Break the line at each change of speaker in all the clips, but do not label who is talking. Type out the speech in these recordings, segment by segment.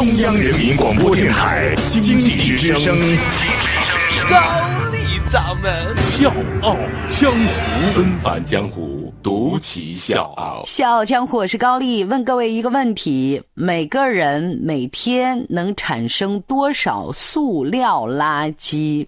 中央人民广播电台经济之声，
高丽掌门
笑傲江湖，恩返江湖，独骑笑傲。
笑傲江湖，我是高丽。问各位一个问题：每个人每天能产生多少塑料垃圾？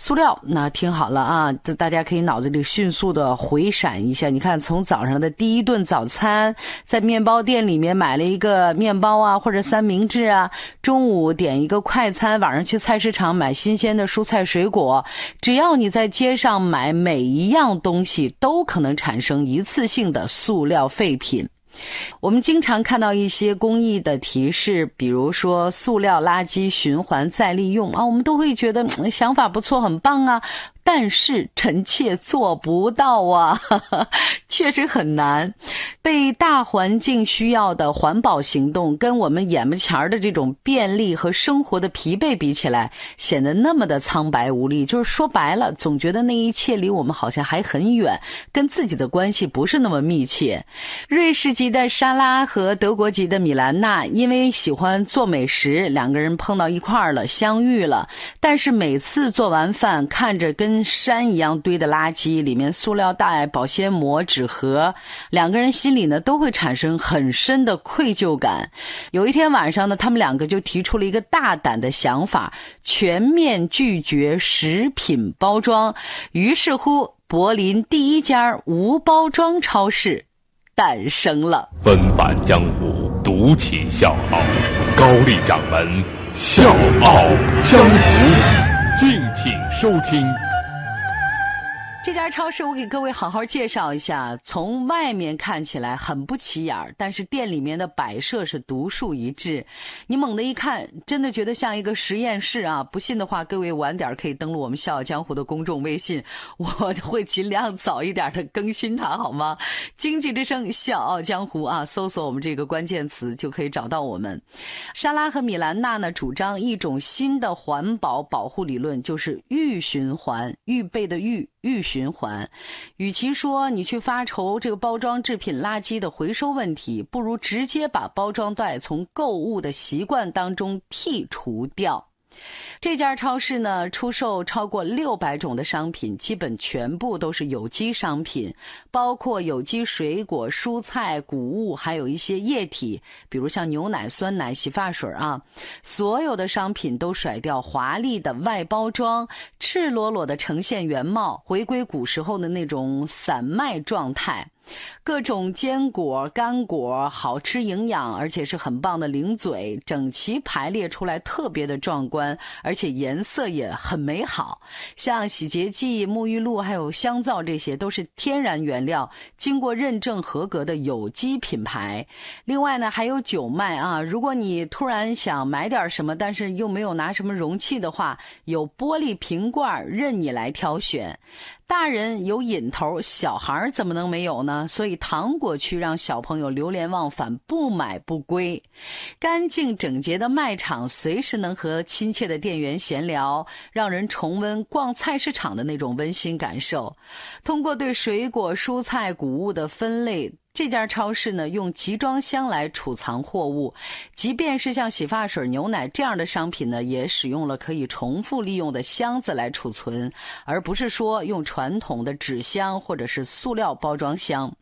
塑料，那听好了啊，这大家可以脑子里迅速的回闪一下。你看，从早上的第一顿早餐，在面包店里面买了一个面包啊，或者三明治啊；中午点一个快餐，晚上去菜市场买新鲜的蔬菜水果。只要你在街上买每一样东西，都可能产生一次性的塑料废品。我们经常看到一些公益的提示，比如说塑料垃圾循环再利用啊，我们都会觉得想法不错，很棒啊。但是臣妾做不到啊，确实很难。被大环境需要的环保行动，跟我们眼巴前儿的这种便利和生活的疲惫比起来，显得那么的苍白无力。就是说白了，总觉得那一切离我们好像还很远，跟自己的关系不是那么密切。瑞士籍的莎拉和德国籍的米兰娜，因为喜欢做美食，两个人碰到一块儿了，相遇了。但是每次做完饭，看着跟山一样堆的垃圾，里面塑料袋、保鲜膜、纸盒，两个人心里呢都会产生很深的愧疚感。有一天晚上呢，他们两个就提出了一个大胆的想法：全面拒绝食品包装。于是乎，柏林第一家无包装超市诞生了。
纷繁江湖，独起笑傲，高丽掌门笑傲江湖，敬请收听。
这家超市我给各位好好介绍一下，从外面看起来很不起眼儿，但是店里面的摆设是独树一帜。你猛地一看，真的觉得像一个实验室啊！不信的话，各位晚点可以登录我们《笑傲江湖》的公众微信，我会尽量早一点的更新它，好吗？经济之声《笑傲江湖》啊，搜索我们这个关键词就可以找到我们。莎拉和米兰娜呢，主张一种新的环保保护理论，就是预循环，预备的预。预循环，与其说你去发愁这个包装制品垃圾的回收问题，不如直接把包装袋从购物的习惯当中剔除掉。这家超市呢，出售超过六百种的商品，基本全部都是有机商品，包括有机水果、蔬菜、谷物，还有一些液体，比如像牛奶、酸奶、洗发水啊。所有的商品都甩掉华丽的外包装，赤裸裸的呈现原貌，回归古时候的那种散卖状态。各种坚果、干果，好吃营养，而且是很棒的零嘴，整齐排列出来，特别的壮观，而且颜色也很美好。像洗洁剂、沐浴露还有香皂，这些都是天然原料，经过认证合格的有机品牌。另外呢，还有酒卖啊。如果你突然想买点什么，但是又没有拿什么容器的话，有玻璃瓶罐，任你来挑选。大人有瘾头，小孩怎么能没有呢？所以糖果区让小朋友流连忘返，不买不归。干净整洁的卖场，随时能和亲切的店员闲聊，让人重温逛菜市场的那种温馨感受。通过对水果、蔬菜、谷物的分类。这家超市呢，用集装箱来储藏货物，即便是像洗发水、牛奶这样的商品呢，也使用了可以重复利用的箱子来储存，而不是说用传统的纸箱或者是塑料包装箱。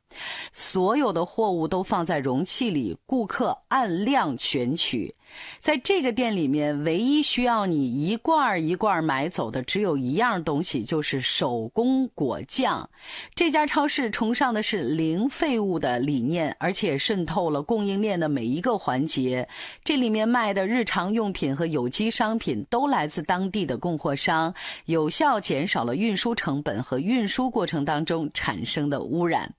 所有的货物都放在容器里，顾客按量选取。在这个店里面，唯一需要你一罐一罐买走的，只有一样东西，就是手工果酱。这家超市崇尚的是零废物的理念，而且渗透了供应链的每一个环节。这里面卖的日常用品和有机商品都来自当地的供货商，有效减少了运输成本和运输过程当中产生的污染。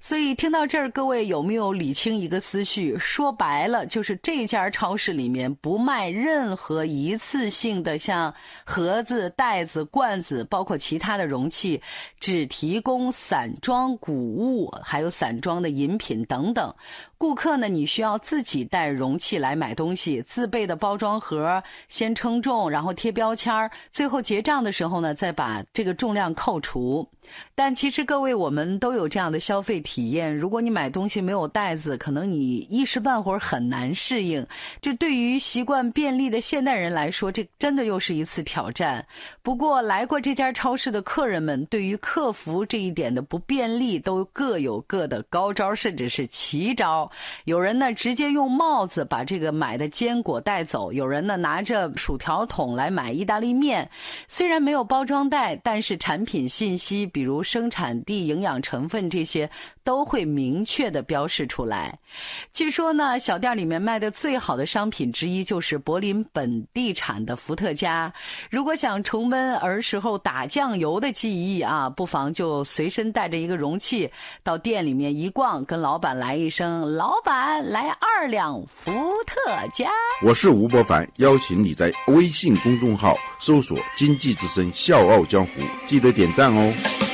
所以听到这儿，各位有没有理清一个思绪？说白了，就是这家超市里面不卖任何一次性的，像盒子、袋子、罐子，包括其他的容器，只提供散装谷物，还有散装的饮品等等。顾客呢，你需要自己带容器来买东西，自备的包装盒先称重，然后贴标签，最后结账的时候呢，再把这个重量扣除。但其实各位，我们都有这样的消消费体验。如果你买东西没有袋子，可能你一时半会儿很难适应。这对于习惯便利的现代人来说，这真的又是一次挑战。不过，来过这家超市的客人们，对于克服这一点的不便利，都各有各的高招，甚至是奇招。有人呢，直接用帽子把这个买的坚果带走；有人呢，拿着薯条桶来买意大利面。虽然没有包装袋，但是产品信息。比如生产地、营养成分这些都会明确的标示出来。据说呢，小店里面卖的最好的商品之一就是柏林本地产的伏特加。如果想重温儿时候打酱油的记忆啊，不妨就随身带着一个容器到店里面一逛，跟老板来一声：“老板，来二两伏特加。”
我是吴伯凡，邀请你在微信公众号搜索“经济之声笑傲江湖”，记得点赞哦。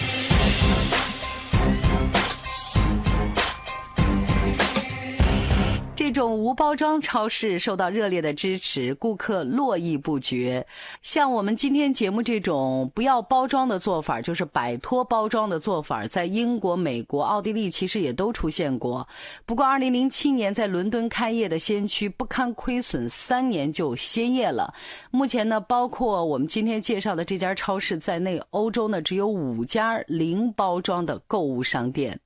包装超市受到热烈的支持，顾客络绎不绝。像我们今天节目这种不要包装的做法，就是摆脱包装的做法，在英国、美国、奥地利其实也都出现过。不过，2007年在伦敦开业的先驱不堪亏损，三年就歇业了。目前呢，包括我们今天介绍的这家超市在内，欧洲呢只有五家零包装的购物商店。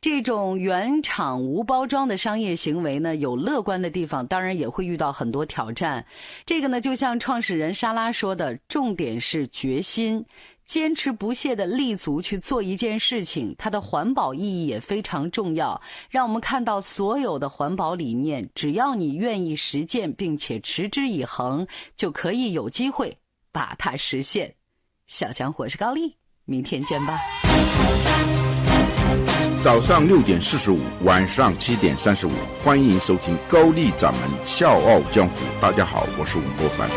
这种原厂无包装的商业行为呢，有乐观的地方，当然也会遇到很多挑战。这个呢，就像创始人莎拉说的，重点是决心，坚持不懈的立足去做一件事情。它的环保意义也非常重要，让我们看到所有的环保理念，只要你愿意实践，并且持之以恒，就可以有机会把它实现。小强，我是高丽，明天见吧。
早上六点四十五，晚上七点三十五，欢迎收听高丽掌门笑傲江湖。大家好，我是吴国凡。